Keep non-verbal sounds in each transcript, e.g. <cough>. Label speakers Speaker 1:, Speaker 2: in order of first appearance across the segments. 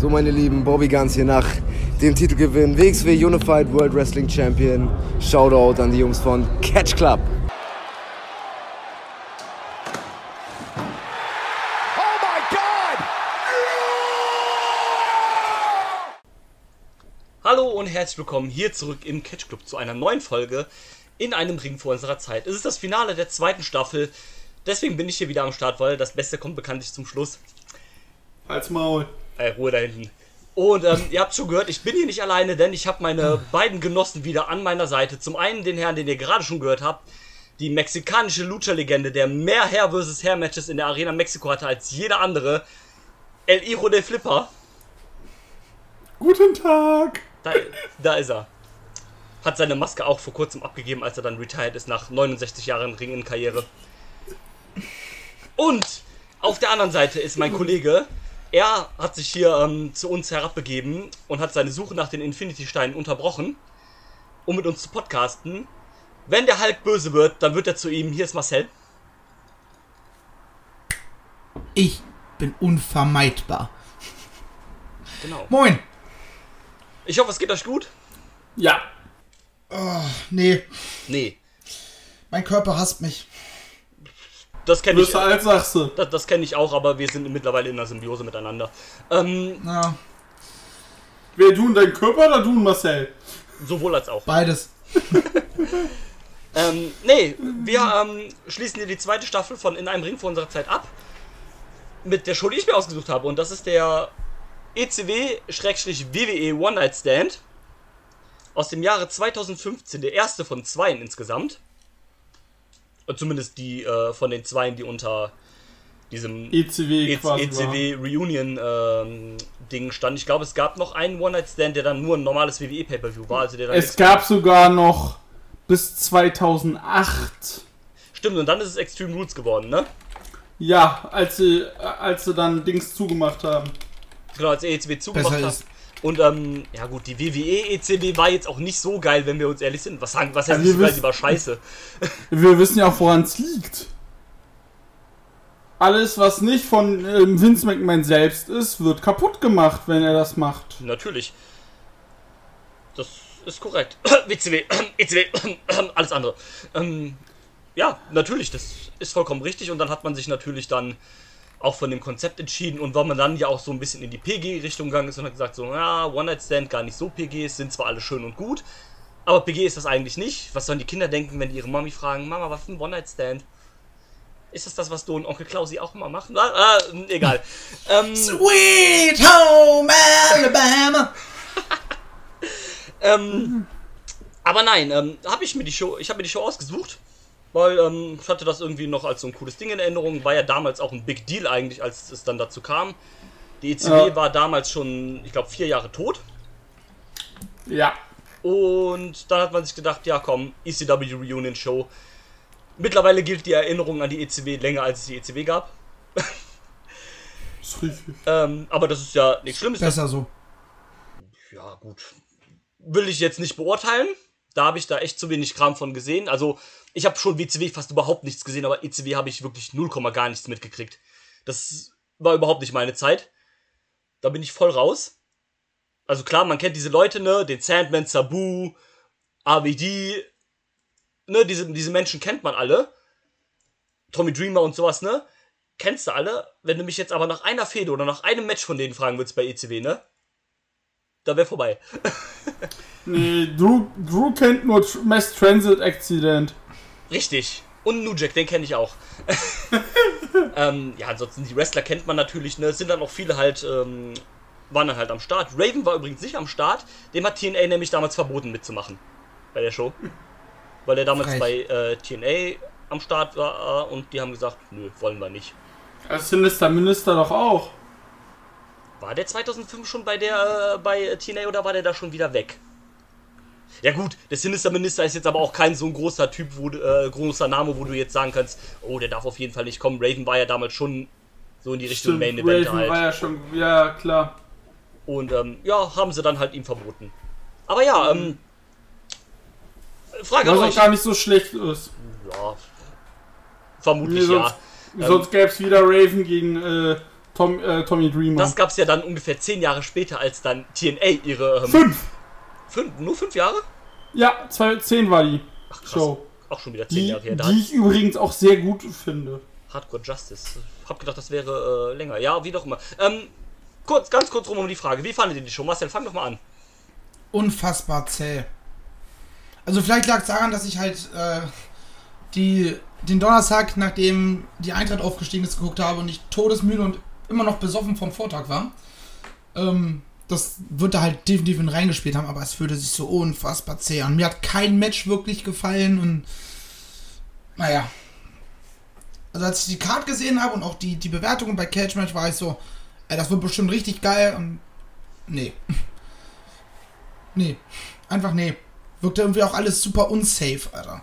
Speaker 1: So, meine Lieben, Bobby Guns hier nach dem Titelgewinn WXW Unified World Wrestling Champion. Shoutout an die Jungs von Catch Club.
Speaker 2: Hallo und herzlich willkommen hier zurück im Catch Club zu einer neuen Folge in einem Ring vor unserer Zeit. Es ist das Finale der zweiten Staffel, deswegen bin ich hier wieder am Start, weil das Beste kommt bekanntlich zum Schluss.
Speaker 3: Als Maul.
Speaker 2: Äh, Ruhe da hinten. Und ähm, ihr habt schon gehört, ich bin hier nicht alleine, denn ich habe meine beiden Genossen wieder an meiner Seite. Zum einen den Herrn, den ihr gerade schon gehört habt, die mexikanische Lucha-Legende, der mehr Herr vs. Herr-Matches in der Arena Mexiko hatte als jeder andere, El Hijo de Flipper.
Speaker 3: Guten Tag.
Speaker 2: Da, da ist er. Hat seine Maske auch vor kurzem abgegeben, als er dann retired ist nach 69 Jahren Ringen-Karriere. Und auf der anderen Seite ist mein Kollege. Er hat sich hier ähm, zu uns herabbegeben und hat seine Suche nach den Infinity-Steinen unterbrochen, um mit uns zu podcasten. Wenn der Hulk böse wird, dann wird er zu ihm. Hier ist Marcel.
Speaker 4: Ich bin unvermeidbar.
Speaker 2: Genau.
Speaker 4: Moin.
Speaker 2: Ich hoffe, es geht euch gut.
Speaker 3: Ja.
Speaker 4: Oh, nee,
Speaker 2: Nee,
Speaker 4: mein Körper hasst mich.
Speaker 2: Das kenne ich.
Speaker 3: Größer als sagst du.
Speaker 2: Das, das kenne ich auch, aber wir sind mittlerweile in einer Symbiose miteinander. Ähm,
Speaker 4: Ja,
Speaker 3: Wer du und dein Körper oder du und Marcel?
Speaker 2: sowohl als auch.
Speaker 4: beides. <laughs>
Speaker 2: Ähm, nee, wir ähm, schließen hier die zweite Staffel von In einem Ring vor unserer Zeit ab. Mit der Show, die ich mir ausgesucht habe. Und das ist der ECW-WWE One Night Stand. Aus dem Jahre 2015. Der erste von zweien insgesamt. Und zumindest die äh, von den zweien, die unter diesem
Speaker 3: ECW.
Speaker 2: ECW Reunion ähm, Ding stand. Ich glaube, es gab noch einen One Night Stand, der dann nur ein normales WWE Pay-Per-View war. Also der
Speaker 3: war.
Speaker 2: dann
Speaker 3: Es gab sogar noch bis 2008.
Speaker 2: Stimmt, und dann ist es Extreme Rules geworden, ne?
Speaker 3: Ja, als sie, als sie dann Dings zugemacht haben.
Speaker 2: Genau, als ECW zugemacht
Speaker 4: Besser ist.
Speaker 2: Und ähm, ja gut, die WWE ECW war jetzt auch nicht so geil, wenn wir uns ehrlich sind. Was sagen, was heißt
Speaker 3: Ja,
Speaker 2: nicht
Speaker 3: wir
Speaker 2: so geil, die war scheiße.
Speaker 3: Wir wissen ja auch, woran es liegt. Alles, was nicht von ähm, Vince McMahon selbst ist, wird kaputt gemacht, wenn er das macht.
Speaker 2: Natürlich. Das ist korrekt. <clears throat> WCW, ECW, <clears throat> <clears throat> alles andere. Ähm, ja, natürlich, das ist vollkommen richtig. Und dann hat man sich natürlich dann auch von dem Konzept entschieden. Und weil man dann ja auch so ein bisschen in die PG-Richtung gegangen ist und hat gesagt, so, ja, One-Night-Stand gar nicht so PGs, sind zwar alle schön und gut, aber PG ist das eigentlich nicht. Was sollen die Kinder denken, wenn die ihre Mami fragen, Mama, was für ein One-Night-Stand? Ist das das, was du und Onkel Klausi auch immer machen? Ah, ah, egal. <laughs> ähm,
Speaker 4: Sweet Home Alabama. <laughs>
Speaker 2: Ähm, aber nein, ähm, habe ich mir die Show, ich habe mir die Show ausgesucht, weil ähm, ich hatte das irgendwie noch als so ein cooles Ding in Erinnerung. War ja damals auch ein Big Deal eigentlich, als es dann dazu kam. Die ECW
Speaker 3: Ja.
Speaker 2: war damals schon, ich glaube, vier Jahre tot.
Speaker 3: Ja.
Speaker 2: Und dann hat man sich gedacht, ja komm, ECW Reunion Show. Mittlerweile gilt die Erinnerung an die ECW länger, als es die ECW gab.
Speaker 3: Richtig.
Speaker 2: Ähm, aber das ist ja nichts Schlimmes.
Speaker 4: Besser so.
Speaker 2: Ja, gut. Will ich jetzt nicht beurteilen. Da habe ich da echt zu wenig Kram von gesehen. Also, ich habe schon WCW fast überhaupt nichts gesehen, aber ECW habe ich wirklich 0, gar nichts mitgekriegt. Das war überhaupt nicht meine Zeit. Da bin ich voll raus. Also klar, man kennt diese Leute, ne? Den Sandman, Sabu, AVD, ne? Diese, diese Menschen kennt man alle. Tommy Dreamer und sowas, ne? Kennst du alle? Wenn du mich jetzt aber nach einer Fehde oder nach einem Match von denen fragen würdest bei ECW, ne? Da wäre vorbei. <laughs>
Speaker 3: Nee, Drew, Drew kennt nur Mass Transit Accident.
Speaker 2: Richtig. Und New Jack, den kenne ich auch. <laughs> ähm, ja, ansonsten die Wrestler kennt man natürlich, ne? Es sind dann auch viele halt, ähm, waren dann halt am Start. Raven war übrigens nicht am Start. Dem hat TNA nämlich damals verboten mitzumachen. Bei der Show. Weil er damals
Speaker 4: Frech.
Speaker 2: bei äh, TNA am Start war äh, und die haben gesagt, nö, wollen wir nicht.
Speaker 3: Als Sinister Minister doch auch.
Speaker 2: War der 2005 schon bei der äh, bei TNA oder war der da schon wieder weg? Ja gut, der Sinister Minister ist jetzt aber auch kein so ein großer Typ, wo, äh, großer Name, wo du jetzt sagen kannst, oh, der darf auf jeden Fall nicht kommen. Raven war ja damals schon so in die Richtung
Speaker 3: Stimmt,
Speaker 2: Main Event
Speaker 3: Raven
Speaker 2: halt.
Speaker 3: war ja schon, ja klar.
Speaker 2: Und ähm, ja, haben sie dann halt ihm verboten. Aber ja, ähm. Frage an
Speaker 3: Was auch
Speaker 2: euch.
Speaker 3: gar nicht so schlecht ist.
Speaker 2: Ja. Vermutlich
Speaker 3: Nee,
Speaker 2: ja.
Speaker 3: sonst sonst gäbe es wieder Raven gegen äh, Tom, äh, Tommy Dreamer.
Speaker 2: Das gab's ja dann ungefähr zehn Jahre später, als dann TNA ihre. Ähm,
Speaker 3: Fünf!
Speaker 2: fünf, nur fünf Jahre?
Speaker 3: Ja, 2010 war die
Speaker 2: Ach, krass.
Speaker 3: Show.
Speaker 2: Auch schon wieder zehn
Speaker 3: Die,
Speaker 2: Jahre her. Da
Speaker 3: die ich übrigens auch sehr gut finde.
Speaker 2: Hardcore Justice. Hab gedacht, das wäre äh, länger. Ja, wie doch immer. Ähm, kurz, ganz kurz rum um die Frage. Wie fandet ihr die Show? Marcel, fang doch mal an.
Speaker 4: Unfassbar zäh. Also vielleicht lag es daran, dass ich halt äh, die, den Donnerstag, nachdem die Eintracht aufgestiegen ist, geguckt habe und ich todesmüde und immer noch besoffen vom Vortag war. Ähm, das wird da halt definitiv in reingespielt haben, aber es fühlte sich so unfassbar zäh an. Mir hat kein Match wirklich gefallen und naja. Also als ich die Card gesehen habe und auch die, die Bewertungen bei Catch Match war ich so, ey, das wird bestimmt richtig geil und nee. <laughs> nee. Einfach nee. Wirkte irgendwie auch alles super unsafe, Alter.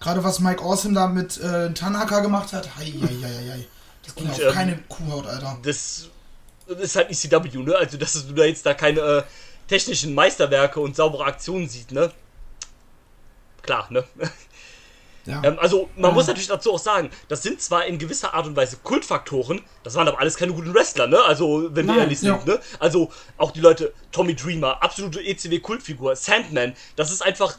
Speaker 4: Gerade was Mike Awesome da mit äh, Tanaka gemacht hat, hei, hei, hei, hei. Das ging
Speaker 2: Und,
Speaker 4: auf
Speaker 2: ähm,
Speaker 4: keine Kuhhaut, Alter.
Speaker 2: Das ist halt ECW, ne? Also, dass du da jetzt da keine äh, technischen Meisterwerke und saubere Aktionen siehst, ne? Klar, ne?
Speaker 4: Ja. <laughs>
Speaker 2: Ähm, also, man
Speaker 3: Ja.
Speaker 2: muss natürlich dazu auch sagen, das sind zwar in gewisser Art und Weise Kultfaktoren, das waren aber alles keine guten Wrestler, ne? Also, wenn wir
Speaker 3: Nein,
Speaker 2: ehrlich sind,
Speaker 4: ja.
Speaker 2: ne? Also, auch die Leute, Tommy Dreamer, absolute ECW-Kultfigur, Sandman, das ist einfach.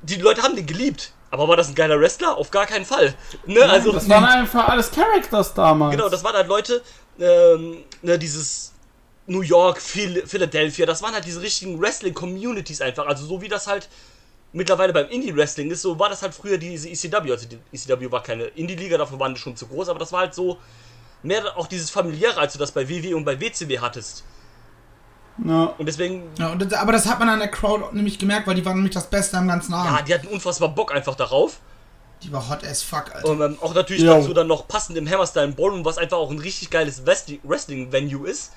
Speaker 2: Die Leute haben den geliebt. Aber war das ein geiler Wrestler? Auf gar keinen Fall. Ne? also,
Speaker 3: das waren einfach alles Characters damals.
Speaker 2: Genau, das waren halt Leute, ähm, ne, dieses New York, Phil Philadelphia, das waren halt diese richtigen Wrestling-Communities einfach. Also so wie das halt mittlerweile beim Indie-Wrestling ist, so war das halt früher diese ECW. Also die ECW war keine Indie-Liga, dafür waren die schon zu groß, aber das war halt so mehr auch dieses familiäre, als du das bei WW und bei WCW hattest.
Speaker 3: Ja.
Speaker 2: Und deswegen,
Speaker 4: Ja, und, das- aber das hat man an der Crowd nämlich gemerkt, weil die waren nämlich das Beste am ganzen
Speaker 2: ja,
Speaker 4: Abend.
Speaker 2: die hatten unfassbar Bock einfach darauf.
Speaker 4: Die war hot as fuck, Alter.
Speaker 2: Und ähm, auch natürlich
Speaker 3: Jo.
Speaker 2: dazu dann noch passend im Hammerstyle Ballroom, was einfach auch ein richtig geiles Wrestling- Wrestling-Venue ist.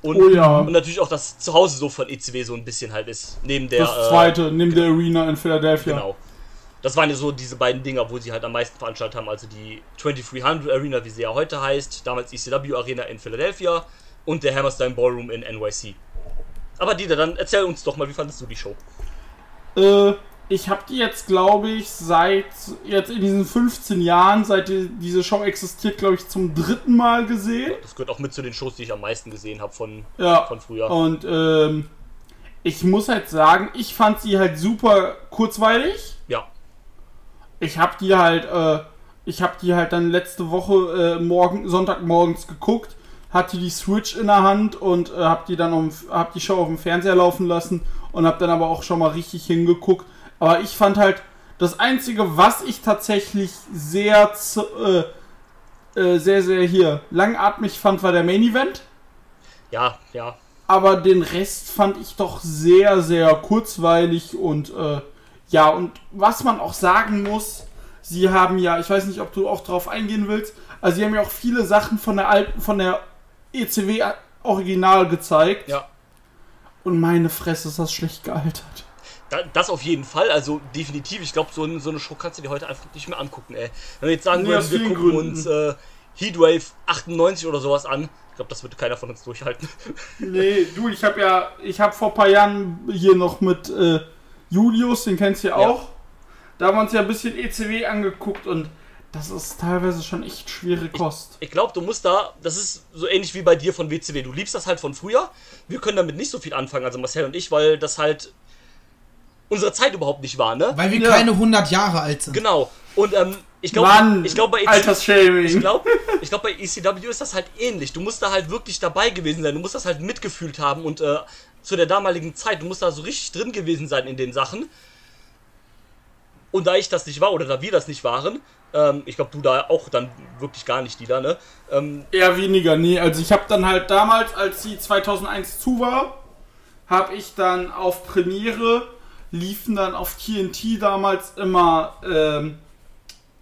Speaker 2: Und,
Speaker 3: Oh ja.
Speaker 2: und natürlich auch das Zuhause so von ECW so ein bisschen halt ist. Neben der.
Speaker 3: Das zweite, neben der Arena in Philadelphia.
Speaker 2: Äh, genau. Das waren ja so diese beiden Dinger, wo sie halt am meisten veranstaltet haben. Also die 2300 Arena, wie sie ja heute heißt, damals ECW Arena in Philadelphia und der Hammerstein Ballroom in NYC. Aber Dieter, dann erzähl uns doch mal, wie fandest du die Show?
Speaker 3: Äh, ich habe die jetzt, glaube ich, seit jetzt in diesen 15 Jahren, seit die, diese Show existiert, glaube ich, zum dritten Mal gesehen.
Speaker 2: Das gehört auch mit zu den Shows, die ich am meisten gesehen habe von,
Speaker 3: Ja.
Speaker 2: von früher.
Speaker 3: Und ähm, ich muss halt sagen, ich fand sie halt super kurzweilig.
Speaker 2: Ja.
Speaker 3: Ich habe die halt, äh, ich habe die halt dann letzte Woche äh, morgen, Sonntagmorgens geguckt, hatte die Switch in der Hand und äh, habe die dann um, hab die Show auf dem Fernseher laufen lassen und habe dann aber auch schon mal richtig hingeguckt. Aber ich fand halt das einzige, was ich tatsächlich sehr, äh, äh, sehr, sehr hier langatmig fand, war der Main Event.
Speaker 2: Ja, ja.
Speaker 3: Aber den Rest fand ich doch sehr, sehr kurzweilig und äh, ja, und was man auch sagen muss, sie haben ja, ich weiß nicht, ob du auch drauf eingehen willst, also sie haben ja auch viele Sachen von der alten, von der ECW Original gezeigt.
Speaker 2: Ja.
Speaker 3: Und meine Fresse ist das schlecht gealtert.
Speaker 2: Da, das auf jeden Fall, also definitiv. Ich glaube, so, so eine Show kannst du dir heute einfach nicht mehr angucken, ey. Wenn wir jetzt sagen würden, wir gucken
Speaker 3: Gründen.
Speaker 2: uns äh, Heatwave 98 oder sowas an, ich glaube, das würde keiner von uns durchhalten. <laughs>
Speaker 3: Nee, du, ich habe ja, ich habe vor ein paar Jahren hier noch mit äh, Julius, den kennst du ja
Speaker 2: Ja.
Speaker 3: auch, da haben wir uns ja ein bisschen ECW angeguckt und das ist teilweise schon echt schwere Kost.
Speaker 2: Ich glaube, du musst da, das ist so ähnlich wie bei dir von WCW. Du liebst das halt von früher. Wir können damit nicht so viel anfangen, also Marcel und ich, weil das halt unsere Zeit überhaupt nicht war, ne?
Speaker 4: Weil wir
Speaker 3: Ja.
Speaker 4: keine 100 Jahre alt sind.
Speaker 2: Genau. Und ähm, ich glaube, ich glaube bei ECW, ich glaube, ich glaube bei ECW ist das halt ähnlich. Du musst da halt wirklich dabei gewesen sein. Du musst das halt mitgefühlt haben und äh, zu der damaligen Zeit, du musst da so richtig drin gewesen sein in den Sachen. Und da ich das nicht war oder da wir das nicht waren, ähm, ich glaube du da auch dann wirklich gar nicht, die da, ne? Ähm,
Speaker 3: Eher weniger, nee. Also ich habe dann halt damals, als die 2001 zu war, habe ich dann auf Premiere, liefen dann auf TNT damals immer, ähm,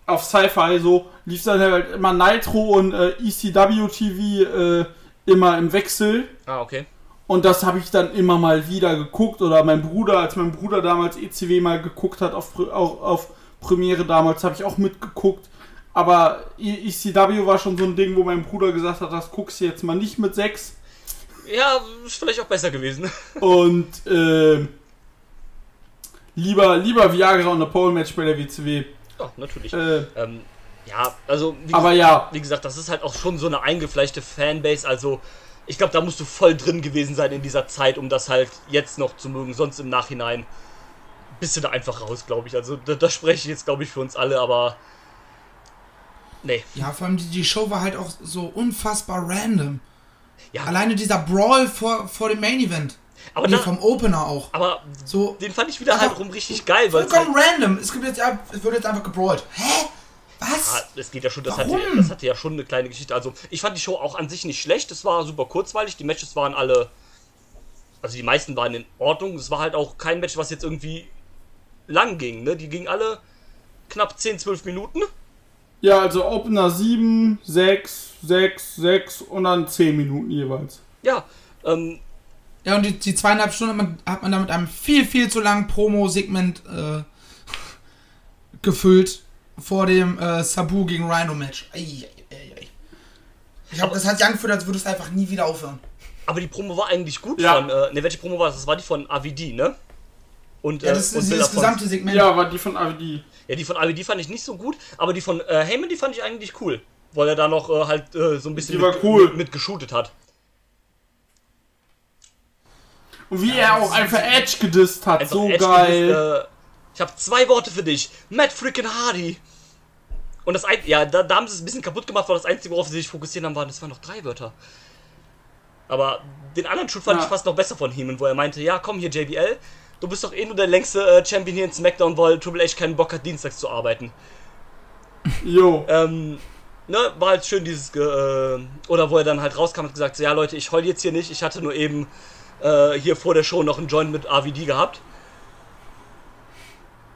Speaker 3: auf Sci-Fi so, lief dann halt immer Nitro und äh, ECW TV äh, immer im Wechsel.
Speaker 2: ah, okay.
Speaker 3: Und das habe ich dann immer mal wieder geguckt. Oder mein Bruder, als mein Bruder damals ECW mal geguckt hat, auf, auch auf Premiere damals, habe ich auch mitgeguckt. Aber ECW war schon so ein Ding, wo mein Bruder gesagt hat, das guckst du jetzt mal nicht mit 6.
Speaker 2: Ja, ist vielleicht auch besser gewesen. <laughs>
Speaker 3: Und ähm, lieber, lieber Viagra und eine Pole Match bei der WCW.
Speaker 2: ja, natürlich.
Speaker 3: Äh,
Speaker 2: Ähm, Ja, also wie,
Speaker 3: Aber ja.
Speaker 2: wie gesagt, das ist halt auch schon so eine eingefleischte Fanbase. Also ich glaube, da musst du voll drin gewesen sein in dieser Zeit, um das halt jetzt noch zu mögen. Sonst im Nachhinein bist du da einfach raus, glaube ich. Also da, da spreche ich jetzt, glaube ich, für uns alle, aber nee.
Speaker 4: Ja, vor allem die, die Show war halt auch so unfassbar random.
Speaker 2: Ja,
Speaker 4: Alleine dieser Brawl vor, vor dem Main Event.
Speaker 2: aber,
Speaker 4: Nee,
Speaker 2: da,
Speaker 4: vom Opener auch.
Speaker 2: aber
Speaker 4: So
Speaker 2: den fand ich wieder halt rum richtig geil,
Speaker 4: vollkommen
Speaker 2: halt,
Speaker 4: random. Es gibt jetzt ja, es wird jetzt einfach gebrawlt. Hä? Was?
Speaker 2: Ah, es geht ja schon, das hatte,
Speaker 4: Warum?
Speaker 2: das hatte ja schon eine kleine Geschichte. Also, ich fand die Show auch an sich nicht schlecht. Es war super kurzweilig. Die Matches waren alle. Also, die meisten waren in Ordnung. Es war halt auch kein Match, was jetzt irgendwie lang ging. Ne? Die gingen alle knapp 10, 12 Minuten.
Speaker 3: Ja, also Opener 7, 6, 6, 6 und dann 10 Minuten jeweils.
Speaker 2: Ja, ähm,
Speaker 4: Ja, und die, die zweieinhalb Stunden hat man, hat man da mit einem viel, viel zu langen Promo-Segment äh, gefüllt vor dem äh, Sabu gegen Rhino-Match. Ich glaube, das hat sich angefühlt, als würde es einfach nie wieder aufhören.
Speaker 2: aber die Promo war eigentlich gut
Speaker 3: Ja.
Speaker 2: von. Äh, ne, welche Promo war das? Das war die von AVD, ne? Und,
Speaker 4: Ja,
Speaker 2: äh,
Speaker 4: das
Speaker 2: und
Speaker 4: ist
Speaker 2: von-
Speaker 4: gesamte Segment.
Speaker 3: Ja, war die von AVD.
Speaker 2: Ja, die von AVD fand ich nicht so gut, aber die von äh, Heyman, die fand ich eigentlich cool. Weil er da noch äh, halt äh, so ein bisschen
Speaker 3: Die war
Speaker 2: mit,
Speaker 3: cool.
Speaker 2: mit, mit geshootet hat.
Speaker 3: Und wie er auch einfach Edge gedisst hat, so
Speaker 2: Edge
Speaker 3: geil.
Speaker 2: gedisst, äh, ich habe zwei Worte für dich. Matt freaking Hardy. Und das ein, ja, da, da haben sie es ein bisschen kaputt gemacht, weil das Einzige, worauf sie sich fokussieren haben, waren, das waren noch drei Wörter. Aber den anderen Shoot fand
Speaker 3: Ja.
Speaker 2: ich fast noch besser von Heyman, wo er meinte, ja, komm hier JBL, du bist doch eh nur der längste äh, Champion hier in SmackDown, weil Triple H keinen Bock hat, dienstags zu arbeiten.
Speaker 3: Jo.
Speaker 2: Ähm, ne, war halt schön dieses, ge- äh, oder wo er dann halt rauskam und gesagt, so, ja Leute, ich heul jetzt hier nicht, ich hatte nur eben äh, hier vor der Show noch einen Joint mit AVD gehabt.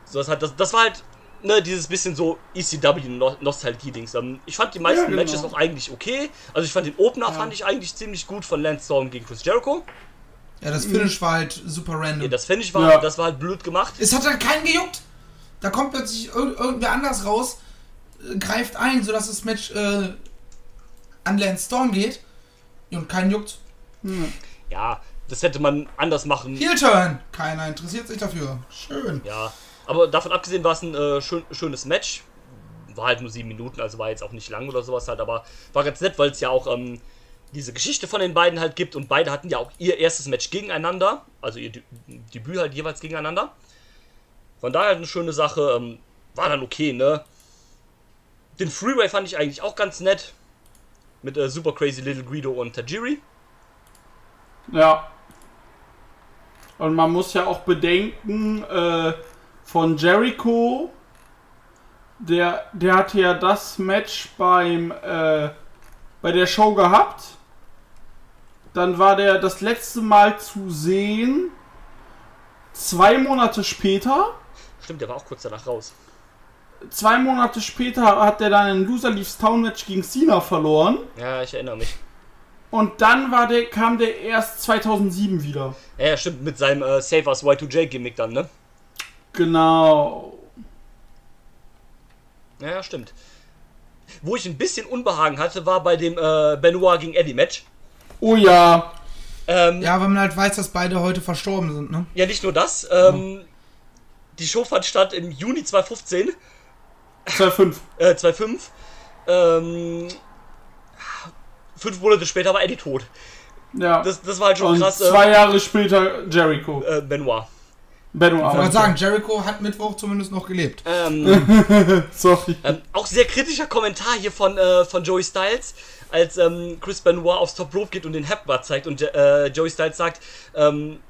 Speaker 2: So, das, hat, das, das war halt, ne, dieses bisschen so ECW-Nostalgie-Dings. Ähm, ich fand die meisten
Speaker 3: Ja, genau.
Speaker 2: Matches auch eigentlich okay. Also ich fand den Opener fand ich eigentlich ziemlich gut von Lance Storm gegen Chris Jericho.
Speaker 4: Ja, das Finish war halt super random.
Speaker 2: Ja, das Finish war,
Speaker 3: Ja.
Speaker 2: das war halt blöd gemacht.
Speaker 4: es hat dann keinen gejuckt. Da kommt plötzlich irg irgendwer anders raus, äh, greift ein, sodass das Match äh, an Lance Storm geht. Und keinen juckt.
Speaker 2: Ja, das hätte man anders machen.
Speaker 4: Heel Turn. Keiner interessiert sich dafür. Schön.
Speaker 2: Ja, aber davon abgesehen war es ein äh, schön, schönes Match. War halt nur sieben Minuten, also war jetzt auch nicht lang oder sowas halt, aber war ganz nett, weil es ja auch ähm, diese Geschichte von den beiden halt gibt und beide hatten ja auch ihr erstes Match gegeneinander, also ihr Debüt halt jeweils gegeneinander. Von daher halt eine schöne Sache, ähm, war dann okay, ne? Den Freeway fand ich eigentlich auch ganz nett. Mit äh, Super Crazy Little Guido und Tajiri.
Speaker 3: Ja. Und man muss ja auch bedenken, äh, von Jericho, der, der hatte ja das Match beim, äh, bei der Show gehabt. Dann war der das letzte Mal zu sehen, zwei Monate später.
Speaker 2: Stimmt, der war auch kurz danach raus.
Speaker 3: Zwei Monate später hat er dann ein Loser Leaves Town Match gegen Cena verloren.
Speaker 2: Ja, ich erinnere mich.
Speaker 3: Und dann war der, kam der erst 2007 wieder.
Speaker 2: Ja, ja stimmt, mit seinem äh, Save Us Y2J-Gimmick dann, ne?
Speaker 3: Genau.
Speaker 2: Ja, ja, stimmt. Wo ich ein bisschen Unbehagen hatte, war bei dem äh, Benoit gegen Eddie Match.
Speaker 3: Oh ja.
Speaker 2: Ähm, ja.
Speaker 4: Ja, weil man halt weiß, dass beide heute verstorben sind, ne?
Speaker 2: nicht nur das. Ähm, Die Show fand statt im Juni 2015,
Speaker 3: 2,5. <laughs>
Speaker 2: äh, 2005. Ähm, fünf Monate später war Eddie tot.
Speaker 3: Ja.
Speaker 2: Das, das war halt schon
Speaker 3: Und
Speaker 2: krass.
Speaker 3: zwei Jahre später Jericho.
Speaker 2: äh, Benoit.
Speaker 3: Benno
Speaker 4: Ich wollte sagen, Jericho hat Mittwoch zumindest noch gelebt.
Speaker 2: Ähm, <laughs>
Speaker 3: Sorry.
Speaker 2: Ähm, auch sehr kritischer Kommentar hier von, äh, von Joey Styles, als ähm, Chris Benoit aufs Top Rope geht und den Headbutt zeigt und äh, Joey Styles sagt, ähm,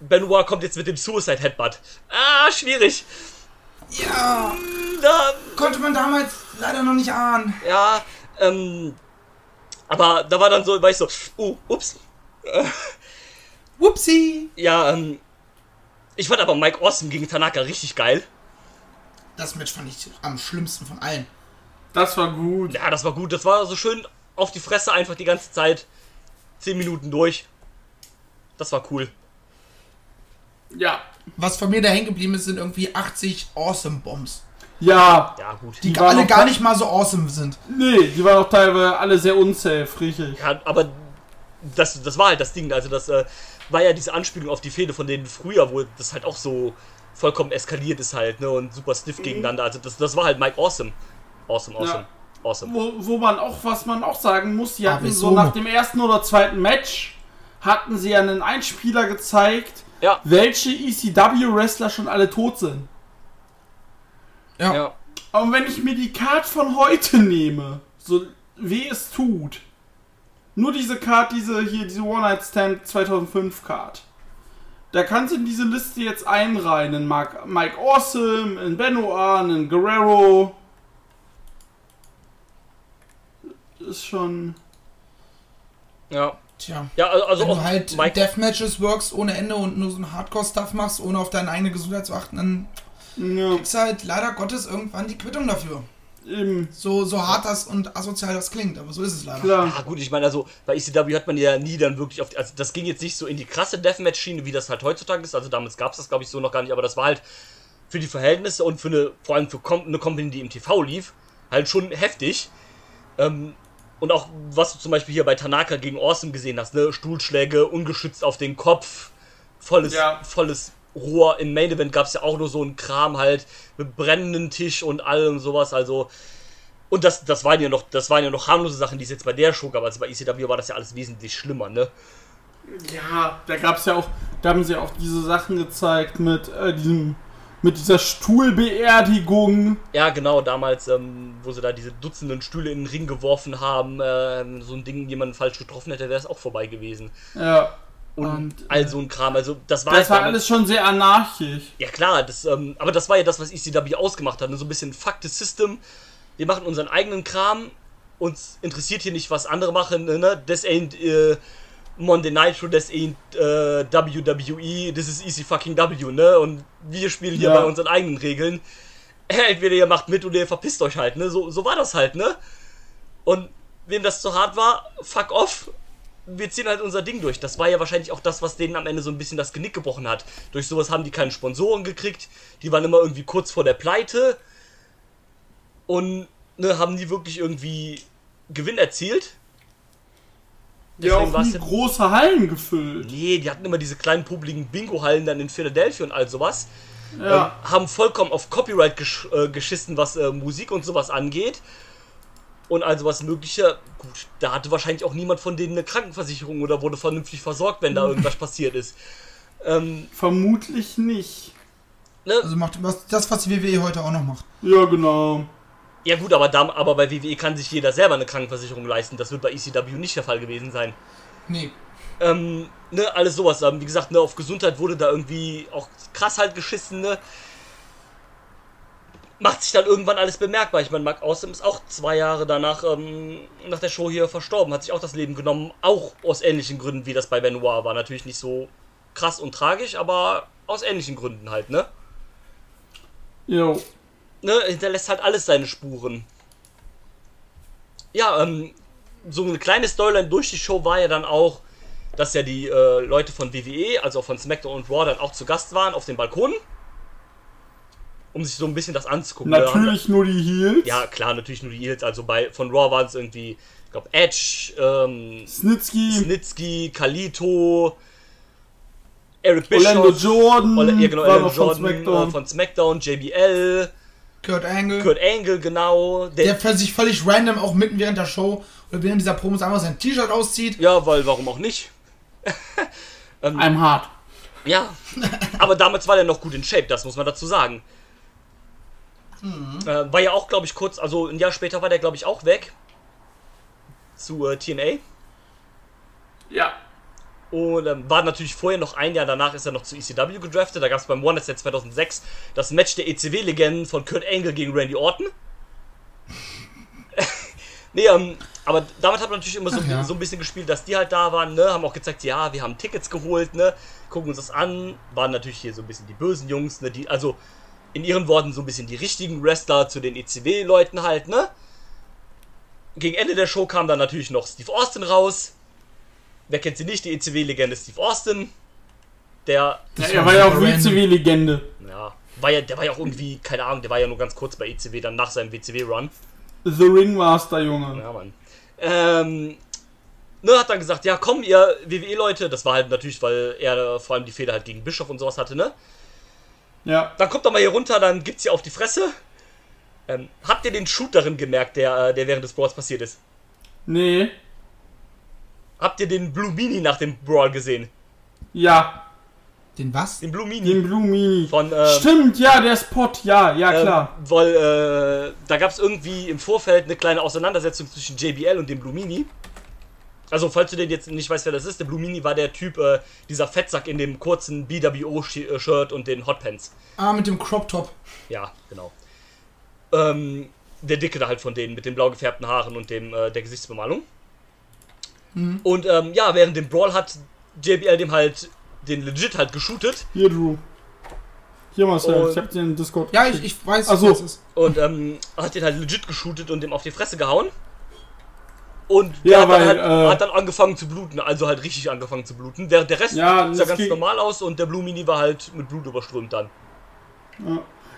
Speaker 2: Benoit kommt jetzt mit dem Suicide Headbutt. Ah, schwierig.
Speaker 4: Ja,
Speaker 2: Da,
Speaker 4: konnte man damals leider noch nicht ahnen.
Speaker 2: ja, ähm, aber da war dann so, war ich so, uh, ups.
Speaker 4: Whoopsie.
Speaker 2: Ja, ähm, ich fand aber Mike Awesome gegen Tanaka richtig geil.
Speaker 4: Das Match fand ich am schlimmsten von allen.
Speaker 3: Das war gut.
Speaker 2: Ja, das war gut. Das war so schön auf die Fresse einfach die ganze Zeit. Zehn Minuten durch. Das war cool.
Speaker 3: Ja.
Speaker 4: Was von mir da hängen geblieben ist, sind irgendwie 80 Awesome Bombs.
Speaker 3: Ja.
Speaker 2: Ja, gut.
Speaker 4: Die,
Speaker 3: Die waren
Speaker 4: alle gar nicht mal so awesome sind.
Speaker 3: Nee, die waren auch teilweise alle sehr unsafe, richtig.
Speaker 2: Ja, aber das, das war halt das Ding. Also, das äh, war ja diese Anspielung auf die Fehde von denen früher, wo das halt auch so vollkommen eskaliert ist halt, ne? Und super stiff gegeneinander. Also, das, das war halt Mike Awesome. Awesome, awesome,
Speaker 3: Ja.
Speaker 2: awesome.
Speaker 3: Wo, wo man auch, was man auch sagen muss, die hatten so nach dem ersten oder zweiten Match, hatten sie ja einen Einspieler gezeigt,
Speaker 2: Ja,
Speaker 3: welche ECW-Wrestler schon alle tot sind.
Speaker 4: Ja.
Speaker 2: ja.
Speaker 3: Und wenn ich mir die Card von heute nehme, so weh es tut, nur diese Card, diese hier, diese One-Night-Stand 2005 Card, da kannst du in diese Liste jetzt einreihen, in Mark, Mike Awesome, in Benoit, in Guerrero. Ist schon...
Speaker 2: Ja,
Speaker 4: Tja.
Speaker 2: ja also, also
Speaker 4: Wenn du halt
Speaker 2: Mike,
Speaker 4: Deathmatches workst ohne Ende und nur so ein Hardcore-Stuff machst, ohne auf deine eigene Gesundheit zu achten, dann
Speaker 3: Ja,
Speaker 4: kriegst du halt leider Gottes irgendwann die Quittung dafür.
Speaker 3: Eben,
Speaker 4: So, so hart das und asozial das klingt, aber so ist es leider.
Speaker 3: klar.
Speaker 2: Ja, gut, ich meine, also bei ECW hat man ja nie dann wirklich auf. Die, also das ging jetzt nicht so in die krasse Deathmatch-Schiene, wie das halt heutzutage ist. Also damals gab es das, glaube ich, so noch gar nicht, aber das war halt für die Verhältnisse und für eine, vor allem für Com eine Company, die im TV lief, halt schon heftig. Ähm, und auch, was du zum Beispiel hier bei Tanaka gegen Awesome gesehen hast, ne? Stuhlschläge, ungeschützt auf den Kopf, volles,
Speaker 3: Ja.
Speaker 2: volles Rohr. Im Main Event gab es ja auch nur so einen Kram halt mit brennenden Tisch und allem sowas. Also, und das, das waren ja noch, das waren ja noch harmlose Sachen, die es jetzt bei der Show gab. Also bei ECW war das ja alles wesentlich schlimmer, ne?
Speaker 3: Ja, da gab's ja auch, da haben sie auch diese Sachen gezeigt mit äh, diesem, mit dieser Stuhlbeerdigung.
Speaker 2: Ja, genau, damals, ähm, wo sie da diese Dutzenden Stühle in den Ring geworfen haben, ähm, so ein Ding, jemanden falsch getroffen hätte, wäre es auch vorbei gewesen.
Speaker 3: Ja.
Speaker 2: Und,
Speaker 3: Und,
Speaker 2: all so ein Kram. Also das war,
Speaker 3: Das
Speaker 2: halt
Speaker 3: war
Speaker 2: damals-
Speaker 3: alles schon sehr anarchisch.
Speaker 2: Ja klar, das, ähm, aber das war ja das, was ECW ausgemacht hat. Ne? So ein bisschen Fuck the System. Wir machen unseren eigenen Kram. Uns interessiert hier nicht, was andere machen. Ne? Das ain't äh, Monday Nitro, das ain't äh, WWE, das ist easy fucking W, ne? Und wir spielen hier
Speaker 3: Ja.
Speaker 2: bei unseren eigenen Regeln. <laughs> Entweder ihr macht mit oder ihr verpisst euch halt, ne? So, so war das halt, ne? Und wem das zu hart war, fuck off. Wir ziehen halt unser Ding durch. Das war ja wahrscheinlich auch das, was denen am Ende so ein bisschen das Genick gebrochen hat. Durch sowas haben die keine Sponsoren gekriegt. Die waren immer irgendwie kurz vor der Pleite. Und ne, haben die wirklich irgendwie Gewinn erzielt.
Speaker 3: Ja,
Speaker 2: Deswegen
Speaker 3: auch
Speaker 2: war's
Speaker 3: nie
Speaker 2: ja-
Speaker 3: große Hallen gefüllt.
Speaker 2: Nee, die hatten immer diese kleinen publiken Bingo-Hallen dann in Philadelphia und all sowas.
Speaker 3: Ja.
Speaker 2: Ähm, haben vollkommen auf Copyright gesch äh, geschissen, was äh, Musik und sowas angeht. Und also was mögliche, gut, da hatte wahrscheinlich auch niemand von denen eine Krankenversicherung oder wurde vernünftig versorgt, wenn da irgendwas <laughs> passiert ist. Ähm,
Speaker 3: Vermutlich nicht.
Speaker 2: ne?
Speaker 4: Also macht was, das, was die WWE heute auch noch macht.
Speaker 3: Ja, genau.
Speaker 2: Ja gut, aber, da, aber bei WWE kann sich jeder selber eine Krankenversicherung leisten. Das wird bei ECW nicht der Fall gewesen sein.
Speaker 4: Nee.
Speaker 2: Ähm, ne, alles sowas. Wie gesagt, ne, auf Gesundheit wurde da irgendwie auch krass halt geschissen, ne? Macht sich dann irgendwann alles bemerkbar. Ich meine, Mark Awesome ist auch zwei Jahre danach, ähm, nach der Show hier verstorben, hat sich auch das Leben genommen, auch aus ähnlichen Gründen, wie das bei Benoit war. Natürlich nicht so krass und tragisch, aber aus ähnlichen Gründen halt, ne?
Speaker 3: Jo.
Speaker 2: ne, hinterlässt halt alles seine Spuren. Ja, ähm, so eine kleine Storyline durch die Show war ja dann auch, dass ja die äh, Leute von WWE, also von SmackDown und Raw, dann auch zu Gast waren auf dem Balkon. Um sich so ein bisschen das anzugucken.
Speaker 3: Natürlich nur die Heels.
Speaker 2: Ja, klar, natürlich nur die Heels. Also bei von Raw waren es irgendwie, ich glaube, Edge, ähm,
Speaker 3: Snitsky,
Speaker 2: Snitsky, Kalito, Eric
Speaker 3: Orlando
Speaker 2: Bischoff,
Speaker 3: Jordan,
Speaker 2: Ola- ja, genau, Orlando
Speaker 3: noch von
Speaker 2: Jordan
Speaker 3: SmackDown.
Speaker 2: äh, von SmackDown, JBL,
Speaker 4: Kurt Angle,
Speaker 2: Kurt Angle, genau.
Speaker 4: der für sich völlig random auch mitten während der Show oder während dieser Promos einfach sein T-Shirt auszieht.
Speaker 2: Ja, weil warum auch nicht? <laughs>
Speaker 3: I'm hard.
Speaker 2: Ja. Aber damals war der noch gut in Shape, das muss man dazu sagen. Äh, war ja auch, glaube ich, kurz, also ein Jahr später war der, glaube ich, auch weg. Zu äh, TNA.
Speaker 3: Ja.
Speaker 2: Und ähm, war natürlich vorher noch ein Jahr danach ist er noch zu ECW gedraftet. Da gab es beim One Stand 2006 das Match der ECW-Legenden von Kurt Angle gegen Randy Orton. <laughs> nee, ähm, aber damit hat man natürlich immer so,
Speaker 4: ja.
Speaker 2: so ein bisschen gespielt, dass die halt da waren, ne? Haben auch gezeigt, ja, wir haben Tickets geholt, ne? Gucken uns das an. Waren natürlich hier so ein bisschen die bösen Jungs, ne? Die, also in ihren Worten so ein bisschen die richtigen Wrestler zu den ECW-Leuten halt, ne? Gegen Ende der Show kam dann natürlich noch Steve Austin raus. Wer kennt sie nicht? Die ECW-Legende Steve Austin. Der,
Speaker 3: ja
Speaker 4: Das
Speaker 3: er war ja auch
Speaker 4: super random.
Speaker 3: WCW-Legende.
Speaker 2: ja, war ja, der war ja auch irgendwie, keine Ahnung, der war ja nur ganz kurz bei ECW, dann nach seinem WCW-Run.
Speaker 3: The Ringmaster, Junge.
Speaker 2: Ja, Mann. Ähm, ne, hat dann gesagt, ja, komm, ihr WWE-Leute, das war halt natürlich, weil er vor allem die Fehler halt gegen Bischof und sowas hatte, ne?
Speaker 3: Ja.
Speaker 2: Dann kommt doch mal hier runter, dann gibt's hier auf die Fresse. Ähm, habt ihr den Shoot darin gemerkt, der, äh, der während des Brawls passiert ist?
Speaker 3: Nee.
Speaker 2: Habt ihr den Blue Mini nach dem Brawl gesehen?
Speaker 3: Ja.
Speaker 4: Den was?
Speaker 2: Den Blue Mini
Speaker 3: Den Blue Mini.
Speaker 2: von ähm,
Speaker 3: Stimmt, ja, der Spot, ja, ja,
Speaker 2: ähm,
Speaker 3: klar.
Speaker 2: weil äh, da gab es irgendwie im Vorfeld eine kleine Auseinandersetzung zwischen JBL und dem Blue Mini. Also, falls du den jetzt nicht weißt, wer das ist, der Blue Mini war der Typ, äh, dieser Fettsack in dem kurzen BWO-Shirt und den Hotpants.
Speaker 4: Ah, mit dem Crop Top.
Speaker 2: Ja, genau. Ähm, der Dicke da halt von denen mit den blau gefärbten Haaren und dem äh, der Gesichtsbemalung. Und ähm, ja, während dem Brawl hat JBL dem halt den legit halt geshootet
Speaker 3: Hier, Drew. Hier, Marcel,
Speaker 2: Und-
Speaker 3: ich hab den Discord.
Speaker 4: Ja, ich, ich weiß,
Speaker 3: Ach so.
Speaker 4: was es ist.
Speaker 2: und ähm, hat den halt legit geshootet und dem auf die Fresse gehauen. Und
Speaker 3: Ja,
Speaker 2: der hat,
Speaker 3: weil,
Speaker 2: dann halt,
Speaker 3: äh,
Speaker 2: hat dann angefangen zu bluten, also halt richtig angefangen zu bluten. Während der Rest
Speaker 3: Ja,
Speaker 2: sah ganz normal aus und der Blue Mini war halt mit Blut überströmt dann.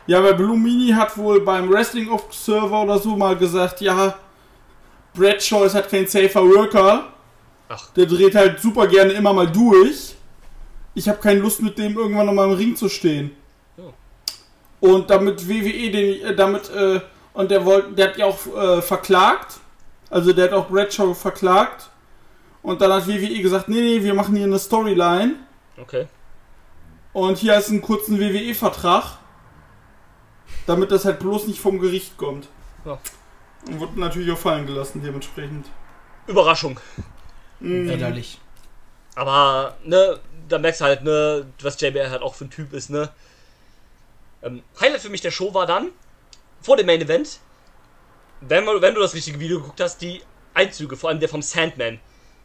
Speaker 3: Ja, weil Blue Mini hat wohl beim Wrestling Observer oder so mal gesagt, ja, Bradshaw ist halt kein safer Worker.
Speaker 2: Ach.
Speaker 3: Der dreht halt super gerne immer mal durch. Ich habe keine Lust mit dem irgendwann noch mal im Ring zu stehen.
Speaker 2: Ja.
Speaker 3: Und damit WWE den, äh, damit, äh, und der wollte, der hat ja auch äh, verklagt. Also der hat auch Bradshaw verklagt. Und dann hat WWE gesagt, nee, nee, wir machen hier eine Storyline.
Speaker 2: Okay.
Speaker 3: Und hier ist einen kurzen WWE-Vertrag. Damit das halt bloß nicht vom Gericht kommt.
Speaker 2: Ja.
Speaker 3: Und wurde natürlich auch fallen gelassen, dementsprechend.
Speaker 2: Überraschung.
Speaker 4: Widerlich.
Speaker 2: Aber, ne, da merkst du halt, ne, was JBL halt auch für ein Typ ist, ne. Ähm, Highlight für mich der Show war dann, vor dem Main Event, wenn, wenn du das richtige Video geguckt hast, die Einzüge, vor allem der vom Sandman.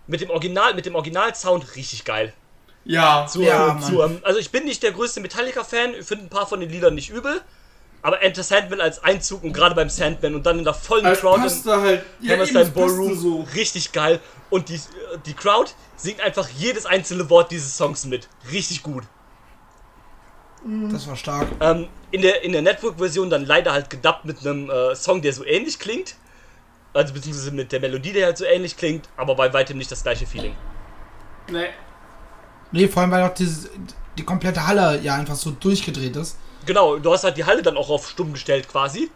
Speaker 2: Mit dem Original, mit dem Original-Sound richtig geil.
Speaker 3: Ja,
Speaker 2: Zu,
Speaker 4: Ja,
Speaker 2: zu,
Speaker 4: Mann.
Speaker 2: ähm, also ich bin nicht der größte Metallica-Fan, ich finde ein paar von den Liedern nicht übel, aber Enter Sandman als Einzug und gerade beim Sandman und dann in der vollen
Speaker 3: als
Speaker 2: Crowd
Speaker 3: passte halt.
Speaker 2: ja,
Speaker 3: es passte
Speaker 2: Ballroom,
Speaker 3: so.
Speaker 2: richtig geil. Und die, die Crowd singt einfach jedes einzelne Wort dieses Songs mit. Richtig gut.
Speaker 4: Das war stark.
Speaker 2: Ähm, in der, in der Network-Version dann leider halt gedubbt mit einem äh, Song, der so ähnlich klingt. Also beziehungsweise mit der Melodie, der halt so ähnlich klingt, aber bei weitem nicht das gleiche Feeling.
Speaker 3: Nee.
Speaker 4: Nee, vor allem, weil auch dieses, die komplette Halle ja einfach so durchgedreht ist.
Speaker 2: Genau, du hast halt die Halle dann auch auf stumm gestellt quasi.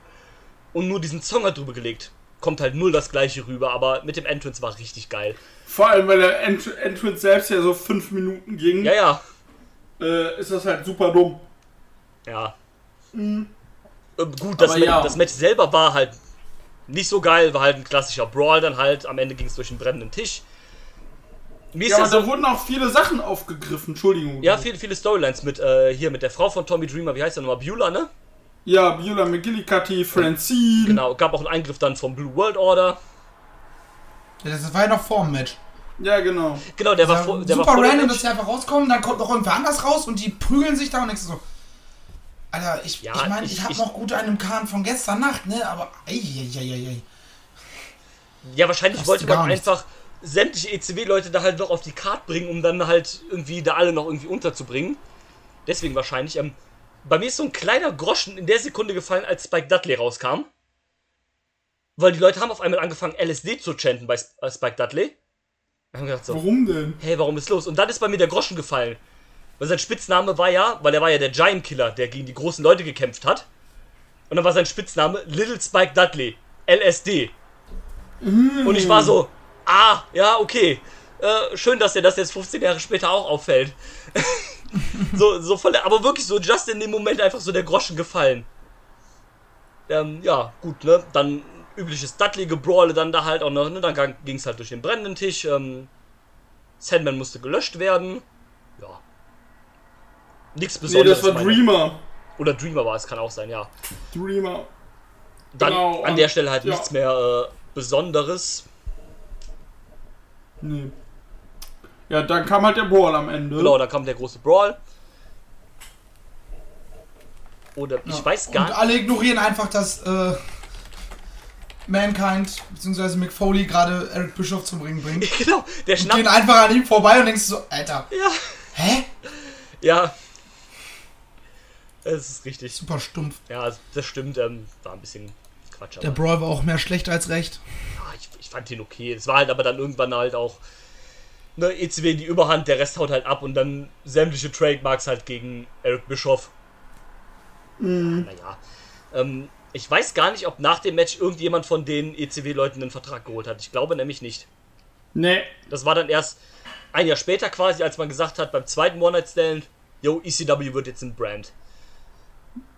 Speaker 2: Und nur diesen Song halt drüber gelegt. Kommt halt null das gleiche rüber, aber mit dem Entrance war richtig geil.
Speaker 3: Vor allem, weil der Ent Entrance selbst ja so fünf Minuten ging,
Speaker 2: Ja, ja,
Speaker 3: äh, ist das halt super dumm.
Speaker 2: Ja. Ähm, gut, das,
Speaker 3: ja.
Speaker 2: das Match selber war halt nicht so geil, war halt ein klassischer Brawl dann halt. Am Ende ging es durch den brennenden Tisch. Mir ist
Speaker 3: Ja, aber da
Speaker 2: so,
Speaker 3: wurden auch viele Sachen aufgegriffen, Entschuldigung.
Speaker 2: ja viele, viele Storylines mit äh, hier mit der Frau von Tommy Dreamer, wie heißt der nochmal? Beulah, ne?
Speaker 3: Ja, Beulah McGillicuddy, Francine.
Speaker 2: Genau, gab auch einen Eingriff dann vom Blue World Order.
Speaker 4: Ja, das war ja noch vor dem Match.
Speaker 3: Ja, genau.
Speaker 2: Genau, der war
Speaker 4: Ja,
Speaker 2: vor, der
Speaker 4: super
Speaker 2: war vor
Speaker 4: random, dass die einfach rauskommen, dann kommt noch irgendwer anders raus und die prügeln sich da und denkst so. Alter, ich
Speaker 2: Ja,
Speaker 4: ich meine,
Speaker 2: ich-
Speaker 4: ich, hab
Speaker 2: ich-
Speaker 4: noch gut einen Kahn von gestern Nacht, ne? Aber eieieiei.
Speaker 2: Ja, wahrscheinlich wollte man
Speaker 4: nichts.
Speaker 2: einfach sämtliche ECW-Leute da halt noch auf die Karte bringen, um dann halt irgendwie da alle noch irgendwie unterzubringen. Deswegen wahrscheinlich. Ähm, bei mir ist so ein kleiner Groschen in der Sekunde gefallen, als Spike Dudley rauskam. Weil die Leute haben auf einmal angefangen, LSD zu chanten bei äh, Spike Dudley. Wir haben gedacht so,
Speaker 3: Warum denn?
Speaker 2: hey, warum ist los? Und dann ist bei mir der Groschen gefallen. Weil sein Spitzname war ja, weil er war ja der Giant Killer, der gegen die großen Leute gekämpft hat. Und dann war sein Spitzname Little Spike Dudley. LSD. Und ich war so, ah, ja, okay. Äh, schön, dass dir das jetzt 15 Jahre später auch auffällt. <laughs> so, so voll, aber wirklich so just in dem Moment einfach so der Groschen gefallen. Ähm, ja, gut, ne? Dann übliches Dudley-Gebrawle dann da halt auch noch, ne? Dann ging es halt durch den brennenden Tisch. Ähm, Sandman musste gelöscht werden. Ja. Nichts
Speaker 3: Nee,
Speaker 2: Besonderes.
Speaker 3: das war Dreamer.
Speaker 2: Oder Dreamer war es, kann auch sein, ja.
Speaker 3: Dreamer.
Speaker 2: Dann
Speaker 3: Genau,
Speaker 2: an
Speaker 3: und-
Speaker 2: der Stelle halt
Speaker 3: ja.
Speaker 2: nichts mehr äh, Besonderes.
Speaker 3: Nee. Ja, dann kam halt der Brawl am Ende.
Speaker 2: Genau, dann kam der große Brawl. Oder ich weiß gar
Speaker 4: Und
Speaker 2: nicht.
Speaker 4: alle ignorieren einfach, dass äh, Mankind bzw. Mick Foley gerade Eric Bischoff zum Ring bringt. <laughs>
Speaker 2: Genau, der
Speaker 4: Gehen
Speaker 2: schnappt.
Speaker 4: einfach an ihm vorbei und denkst so, Alter,
Speaker 2: Ja,
Speaker 4: hä?
Speaker 2: ja. Es ist richtig.
Speaker 4: Super stumpf.
Speaker 2: Ja, also das stimmt. Ähm, war ein bisschen Quatsch.
Speaker 4: Der Brawl war auch mehr schlecht als recht.
Speaker 2: ja, ich, ich fand den okay. Es war halt aber dann irgendwann halt auch. Ne, ECW die Überhand, der Rest haut halt ab und dann sämtliche Trademarks halt gegen Eric Bischoff.
Speaker 3: Mhm.
Speaker 2: Naja. Ähm, Ich weiß gar nicht, ob nach dem Match irgendjemand von den ECW-Leuten einen Vertrag geholt hat. Ich glaube nämlich nicht.
Speaker 3: Nee.
Speaker 2: Das war dann erst ein Jahr später quasi, als man gesagt hat, beim zweiten One-Night-Stand, yo, ECW wird jetzt ein Brand.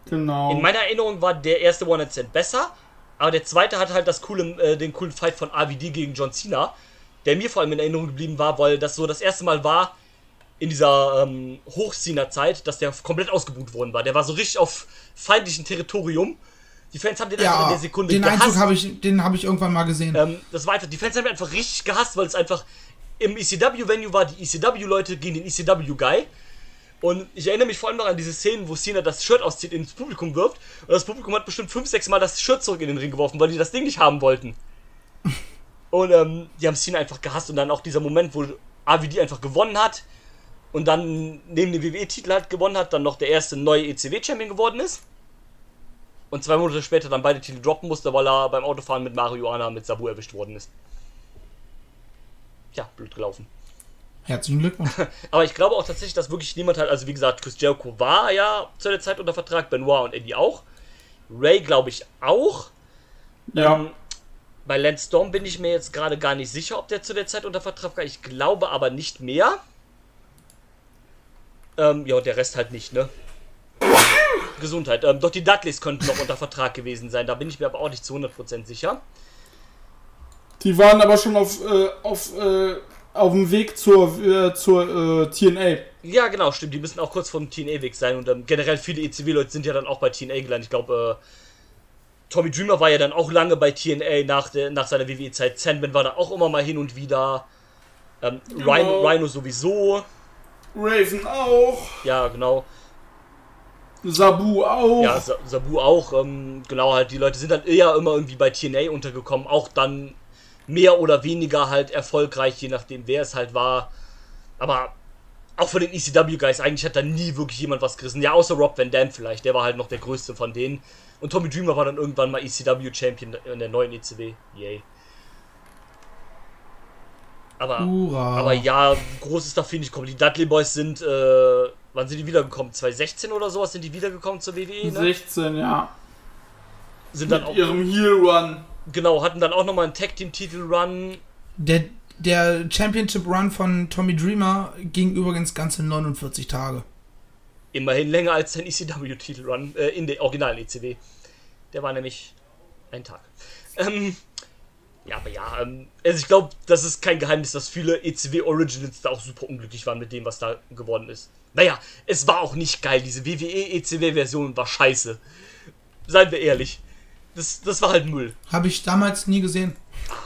Speaker 3: Genau.
Speaker 2: In meiner Erinnerung war der erste One-Night-Stand besser, aber der zweite hat halt das coole, äh, den coolen Fight von RVD gegen John Cena, der mir vor allem in Erinnerung geblieben war, weil das so das erste Mal war in dieser ähm, Hochcena-Zeit, dass der komplett ausgebucht worden war. Der war so richtig auf feindlichem Territorium. Die Fans haben den einfach in
Speaker 4: Ja,
Speaker 2: der Sekunde
Speaker 4: den
Speaker 2: gehasst.
Speaker 4: Einzug habe ich, den habe ich irgendwann mal gesehen.
Speaker 2: Ähm, das war einfach, die Fans haben ihn einfach richtig gehasst, weil es einfach im ECW-Venue war, die ECW-Leute gegen den ECW-Guy. Und ich erinnere mich vor allem noch an diese Szenen, wo Cena das Shirt auszieht, ins Publikum wirft. Und das Publikum hat bestimmt fünf, sechs Mal das Shirt zurück in den Ring geworfen, weil die das Ding nicht haben wollten. <laughs> Und ähm, die haben Cena einfach gehasst. Und dann auch dieser Moment, wo AVD einfach gewonnen hat und dann neben dem WWE-Titel halt gewonnen hat, dann noch der erste neue ECW-Champion geworden ist. Und zwei Monate später dann beide Titel droppen musste, weil er beim Autofahren mit Marihuana mit Sabu erwischt worden ist. Ja, blöd gelaufen.
Speaker 4: Herzlichen Glückwunsch. <laughs>
Speaker 2: Aber ich glaube auch tatsächlich, dass wirklich niemand halt, also wie gesagt, Chris Jericho war ja zu der Zeit unter Vertrag, Benoit und Eddie auch. Ray glaube ich auch.
Speaker 3: ja.
Speaker 2: Ähm, bei Lance Storm bin ich mir jetzt gerade gar nicht sicher, ob der zu der Zeit unter Vertrag war. Ich glaube aber nicht mehr. Ähm, ja, und der Rest halt nicht, ne? Gesundheit. Ähm, doch die Dudleys könnten noch unter Vertrag gewesen sein. Da bin ich mir aber auch nicht zu 100% sicher.
Speaker 3: Die waren aber schon auf, äh, auf, äh, auf dem Weg zur, äh, zur äh, TNA.
Speaker 2: Ja, genau, stimmt. Die müssen auch kurz vom TNA-Weg sein. Und ähm, generell viele ECW-Leute sind ja dann auch bei TNA gelandet. Ich glaube, äh, Tommy Dreamer war ja dann auch lange bei TNA nach, der, nach seiner WWE-Zeit. Sandman war da auch immer mal hin und wieder. Ähm,
Speaker 3: Genau.
Speaker 2: Rhino, Rhino sowieso.
Speaker 3: Raven auch.
Speaker 2: Ja, genau.
Speaker 3: Sabu auch.
Speaker 2: Ja, Sa- Sabu auch. Ähm, genau, halt, die Leute sind dann eher immer irgendwie bei TNA untergekommen. Auch dann mehr oder weniger halt erfolgreich, je nachdem, wer es halt war. Aber auch von den ECW-Guys, eigentlich hat da nie wirklich jemand was gerissen. Ja, außer Rob Van Dam vielleicht. Der war halt noch der größte von denen. Und Tommy Dreamer war dann irgendwann mal ECW-Champion in der neuen ECW. Yay. Aber,
Speaker 4: Hurra.
Speaker 2: aber ja, groß ist dafür nicht gekommen. Die Dudley Boys sind, äh, wann sind die wiedergekommen? 2016 oder sowas sind die wiedergekommen zur WWE, ne?
Speaker 3: 16, ja.
Speaker 2: Sind dann
Speaker 3: Mit
Speaker 2: auch,
Speaker 3: ihrem Heel Run.
Speaker 2: genau, hatten dann auch nochmal einen Tag Team Titel Run.
Speaker 4: Der, der Championship Run von Tommy Dreamer ging übrigens ganze 49 Tage.
Speaker 2: Immerhin länger als sein ECW Titel Run, äh, in der originalen ECW. Der war nämlich ein Tag. Ähm, ja, aber ja, ähm, also ich glaube, das ist kein Geheimnis, dass viele ECW Originals da auch super unglücklich waren mit dem, was da geworden ist. Naja, es war auch nicht geil. Diese WWE ECW Version war scheiße. Seien wir ehrlich. Das, das war halt Müll.
Speaker 4: Habe ich damals nie gesehen.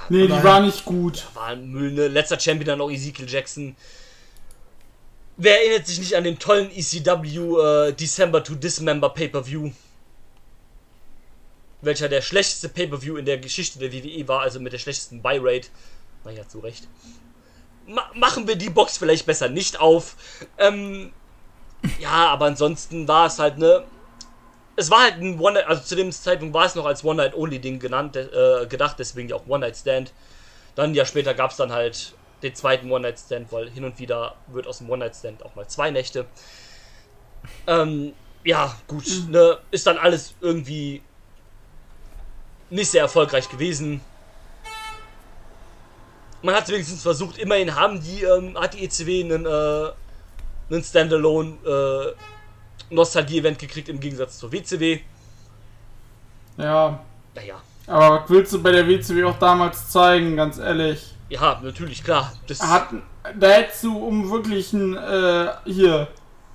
Speaker 3: Nee, die war nicht gut.
Speaker 2: war ein Müll, ne? Letzter Champion dann auch Ezekiel Jackson. Wer erinnert sich nicht an den tollen ECW äh, December to Dismember Pay-Per-View? Welcher der schlechteste Pay-Per-View in der Geschichte der WWE war, also mit der schlechtesten Buy-Rate. Naja, zu Recht. Ma machen wir die Box vielleicht besser nicht auf. Ähm, ja, aber ansonsten war es halt, ne? Es war halt ein One Night, also zu dem Zeitpunkt war es noch als One Night Only Ding genannt, äh, gedacht, deswegen ja auch One Night Stand. Dann Jahr später gab es dann halt den zweiten One Night Stand, weil hin und wieder wird aus dem One Night Stand auch mal zwei Nächte. Ähm, ja, gut, ne, ist dann alles irgendwie nicht sehr erfolgreich gewesen. Man hat es wenigstens versucht, immerhin haben die, ähm, hat die ECW einen, äh, einen Standalone äh, Nostalgie-Event gekriegt im Gegensatz zur WCW.
Speaker 3: Ja.
Speaker 2: Naja,
Speaker 3: Aber was willst du bei der WCW auch damals zeigen, ganz ehrlich?
Speaker 2: ja, natürlich, klar. Das,
Speaker 3: Hat, da hättest du, um wirklich einen, äh, hier,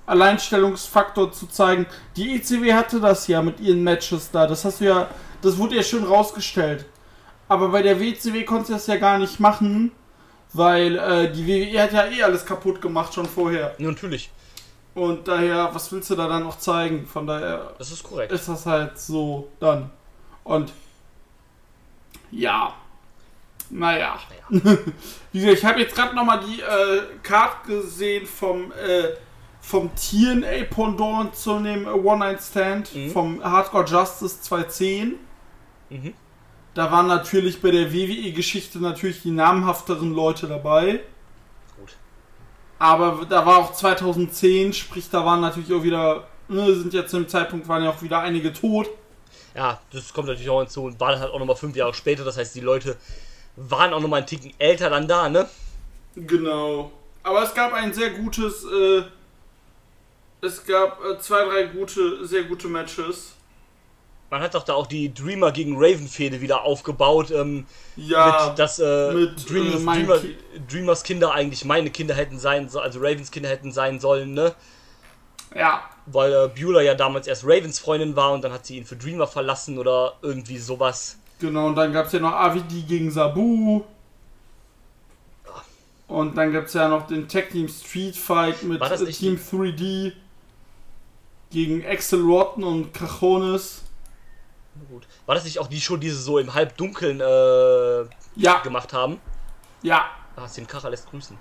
Speaker 3: Alleinstellungsfaktor zu zeigen, die ECW hatte das ja mit ihren Matches da. Das hast du ja, das wurde ja schön rausgestellt. Aber bei der WCW konntest du das ja gar nicht machen, weil äh, die WWE hat ja eh alles kaputt gemacht schon vorher.
Speaker 2: natürlich,
Speaker 3: Und daher, was willst du da dann noch zeigen? Von daher
Speaker 2: das ist korrekt.
Speaker 3: ist das halt so dann. Und ja. Naja. <laughs> Wie gesagt, ich habe jetzt gerade nochmal die äh, Card gesehen vom, äh, vom TNA-Pendant zu dem One-Night-Stand
Speaker 2: Mhm.
Speaker 3: vom Hardcore Justice 210.
Speaker 2: Mhm.
Speaker 3: Da waren natürlich bei der WWE-Geschichte natürlich die namhafteren Leute dabei.
Speaker 2: Gut.
Speaker 3: Aber da war auch 2010, sprich, da waren natürlich auch wieder, ne, sind ja zu dem Zeitpunkt waren ja auch wieder einige tot.
Speaker 2: Ja, das kommt natürlich auch hinzu und war dann halt auch nochmal fünf Jahre später. Das heißt, die Leute waren auch nochmal einen Ticken älter dann da, ne?
Speaker 3: Genau. Aber es gab ein sehr gutes, äh, es gab äh, zwei, drei gute, sehr gute Matches.
Speaker 2: Man hat doch da auch die Dreamer gegen Raven-Fehde wieder aufgebaut. Ähm,
Speaker 3: Ja,
Speaker 2: mit, dass äh,
Speaker 3: mit,
Speaker 2: Dreamers,
Speaker 3: äh,
Speaker 2: Dreamer,
Speaker 3: Ki-
Speaker 2: Dreamers Kinder eigentlich meine Kinder hätten sein sollen, also Ravens Kinder hätten sein sollen, ne?
Speaker 3: ja,
Speaker 2: Weil äh, Beulah ja damals erst Ravens Freundin war und dann hat sie ihn für Dreamer verlassen oder irgendwie sowas.
Speaker 3: genau. Und dann gab es ja noch Avidi gegen Sabu. Und dann gab es ja noch den Tag Team Street Fight mit äh, Team 3D gegen Axel Rotten und Cajones.
Speaker 2: Gut. War das nicht auch die Show, die sie so im Halbdunkeln äh,
Speaker 3: Ja,
Speaker 2: gemacht haben?
Speaker 3: ja.
Speaker 2: Ah, den Kacher lässt grüßen.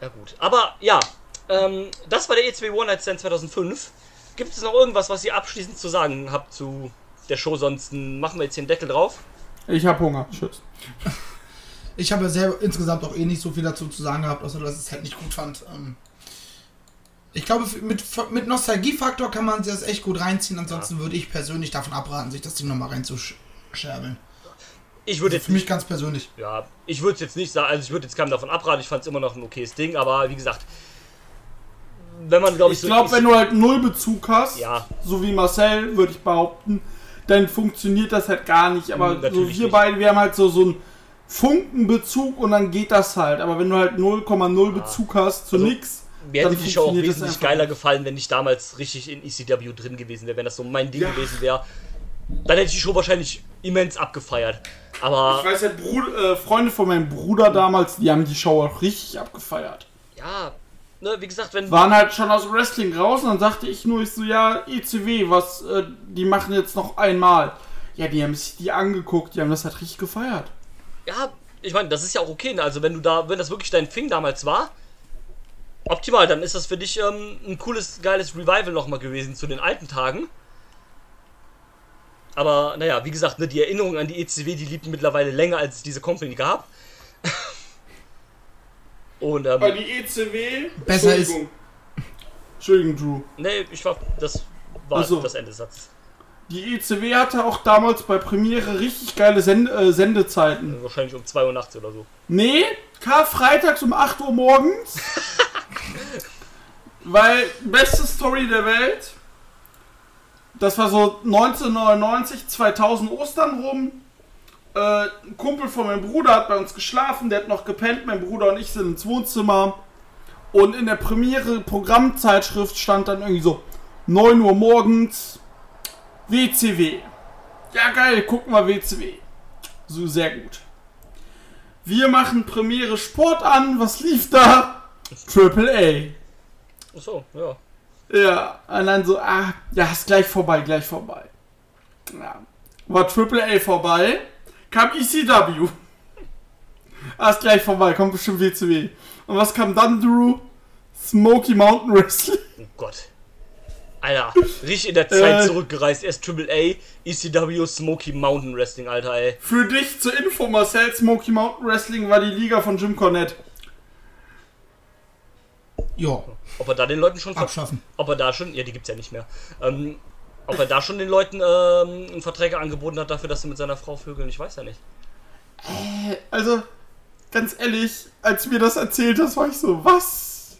Speaker 2: Ja gut. Aber ja, ähm, das war der E2 One Night Stand 2005. Gibt es noch irgendwas, was ihr abschließend zu sagen habt zu der Show? Sonst machen wir jetzt den Deckel drauf.
Speaker 3: Ich hab Hunger. Tschüss.
Speaker 4: Ich habe ja selber insgesamt auch eh nicht so viel dazu zu sagen gehabt, außer dass ich es halt nicht gut fand. Ähm, ich glaube, mit, mit Nostalgiefaktor kann man das echt gut reinziehen. Ansonsten würde ich persönlich davon abraten, sich das Ding nochmal reinzuscherbeln.
Speaker 2: Ich würde jetzt
Speaker 4: Für mich
Speaker 2: nicht,
Speaker 4: ganz persönlich.
Speaker 2: ja, ich würde jetzt nicht sagen, also ich würde jetzt keinem davon abraten. Ich fand es immer noch ein okayes Ding, aber wie gesagt, wenn man glaube ich,
Speaker 3: Ich glaube, wenn du halt null Bezug hast,
Speaker 2: Ja.
Speaker 3: so wie Marcel, würde ich behaupten, dann funktioniert das halt gar nicht. Aber
Speaker 2: Hm,
Speaker 3: so wir
Speaker 2: nicht.
Speaker 3: beide, wir haben halt so, so einen Funkenbezug und dann geht das halt. Aber wenn du halt 0,0 Bezug hast zu
Speaker 2: Also,
Speaker 3: nix,
Speaker 2: Mir hätte die Show auch wesentlich geiler gefallen, wenn ich damals richtig in ECW drin gewesen wäre, wenn das so mein Ding
Speaker 3: Ja.
Speaker 2: gewesen wäre. Dann hätte ich die Show wahrscheinlich immens abgefeiert. Aber
Speaker 3: Ich weiß ja, Bruder, äh, Freunde von meinem Bruder damals, die haben die Show auch richtig abgefeiert.
Speaker 2: ja, ne, wie gesagt, wenn
Speaker 3: Waren halt schon aus Wrestling raus und dann sagte ich nur, ich so, ja, ECW, was, äh, die machen jetzt noch einmal. Ja, die haben sich die angeguckt, die haben das halt richtig gefeiert.
Speaker 2: Ja, ich meine, das ist ja auch okay. ne? Also wenn du da, wenn das wirklich dein Thing damals war, optimal, dann ist das für dich ähm, ein cooles, geiles Revival nochmal gewesen zu den alten Tagen. Aber naja, wie gesagt, ne, die Erinnerung an die ECW, die liebt mittlerweile länger, als es diese Company gab. <laughs> Und ähm,
Speaker 3: die ECW.
Speaker 4: Besser ist-
Speaker 3: Entschuldigung. Drew.
Speaker 2: nee, ich war, das war
Speaker 3: Ach so.
Speaker 2: das Ende des Satzes.
Speaker 3: Die ECW hatte auch damals bei Premiere richtig geile Send äh, Sendezeiten.
Speaker 2: Wahrscheinlich um 2 Uhr nachts oder so.
Speaker 3: Nee, Karfreitags um 8 Uhr morgens. <laughs> Weil, beste Story der Welt. Das war so 1999, 2000 Ostern rum. Äh, ein Kumpel von meinem Bruder hat bei uns geschlafen, der hat noch gepennt. Mein Bruder und ich sind ins Wohnzimmer. Und in der Premiere Programmzeitschrift stand dann irgendwie so 9 Uhr morgens WCW. Ja geil, gucken wir WCW. So sehr gut. Wir machen Premiere Sport an. Was lief da? Triple A.
Speaker 2: Achso, ja.
Speaker 3: Ja, und dann so, ah, ja, ist gleich vorbei, gleich vorbei. Ja. War Triple A vorbei, kam ECW. Ah, ist gleich vorbei, kommt bestimmt WCW. Und was kam dann, Drew? Smoky Mountain Wrestling.
Speaker 2: Oh Gott. Alter, richtig in der Zeit
Speaker 3: Äh.
Speaker 2: zurückgereist. Erst Triple A, ECW, Smoky Mountain Wrestling, Alter, ey.
Speaker 3: Für dich zur Info, Marcel, Smoky Mountain Wrestling war die Liga von Jim Cornette.
Speaker 4: Ja,
Speaker 2: Ob er da den Leuten schon
Speaker 4: abschaffen.
Speaker 2: ob er da schon, ja, die gibt's ja nicht mehr. Ähm, ob er da schon den Leuten ähm, Verträge angeboten hat dafür, dass sie mit seiner Frau vögeln, ich weiß ja nicht.
Speaker 3: Also, ganz ehrlich, als mir das erzählt hast, war ich so, was?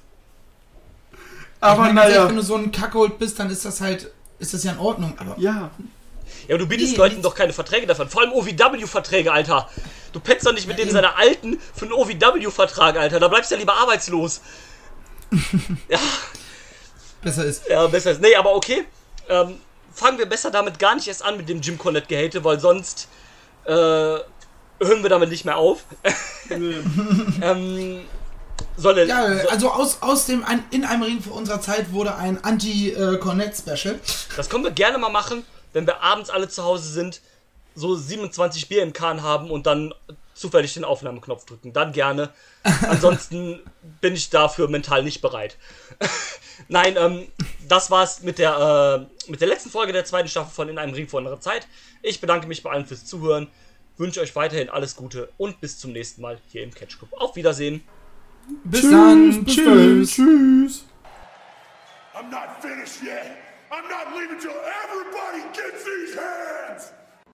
Speaker 3: Aber
Speaker 4: ich ehrlich,
Speaker 3: naja,
Speaker 4: wenn du so ein Kackhold bist, dann ist das halt, ist das ja in Ordnung. Aber
Speaker 3: ja.
Speaker 2: Ja, du bietest
Speaker 4: Nee,
Speaker 2: Leuten
Speaker 4: nicht-
Speaker 2: doch keine Verträge davon. Vor allem OVW-Verträge, Alter. Du petzt doch nicht mit denen seiner alten für einen OVW-Vertrag, Alter. Da bleibst du ja lieber arbeitslos. <laughs> ja,
Speaker 4: besser ist.
Speaker 2: ja, besser ist. Nee, aber okay. Ähm, fangen wir besser damit gar nicht erst an mit dem Jim Cornette Gehate, weil sonst äh, hören wir damit nicht mehr auf. <laughs> <laughs> ähm, soll er,
Speaker 4: Ja,
Speaker 2: so,
Speaker 4: also aus, aus dem ein, in einem Ring vor unserer Zeit wurde ein Anti-Connect-Special.
Speaker 2: Das können wir gerne mal machen, wenn wir abends alle zu Hause sind, so 27 Bier im Kahn haben und dann zufällig den Aufnahmeknopf drücken. Dann gerne. Ansonsten <laughs> bin ich dafür mental nicht bereit. <laughs> Nein, ähm, das war's mit der, äh, mit der letzten Folge der zweiten Staffel von In einem Ring vor unserer Zeit. Ich bedanke mich bei allen fürs Zuhören, wünsche euch weiterhin alles Gute und bis zum nächsten Mal hier im Catch Club. Auf Wiedersehen.
Speaker 4: Bis dann.
Speaker 3: bis
Speaker 4: Tschüss.
Speaker 3: Tschüss.
Speaker 5: I'm not finished yet. I'm not leaving till everybody gets these hands!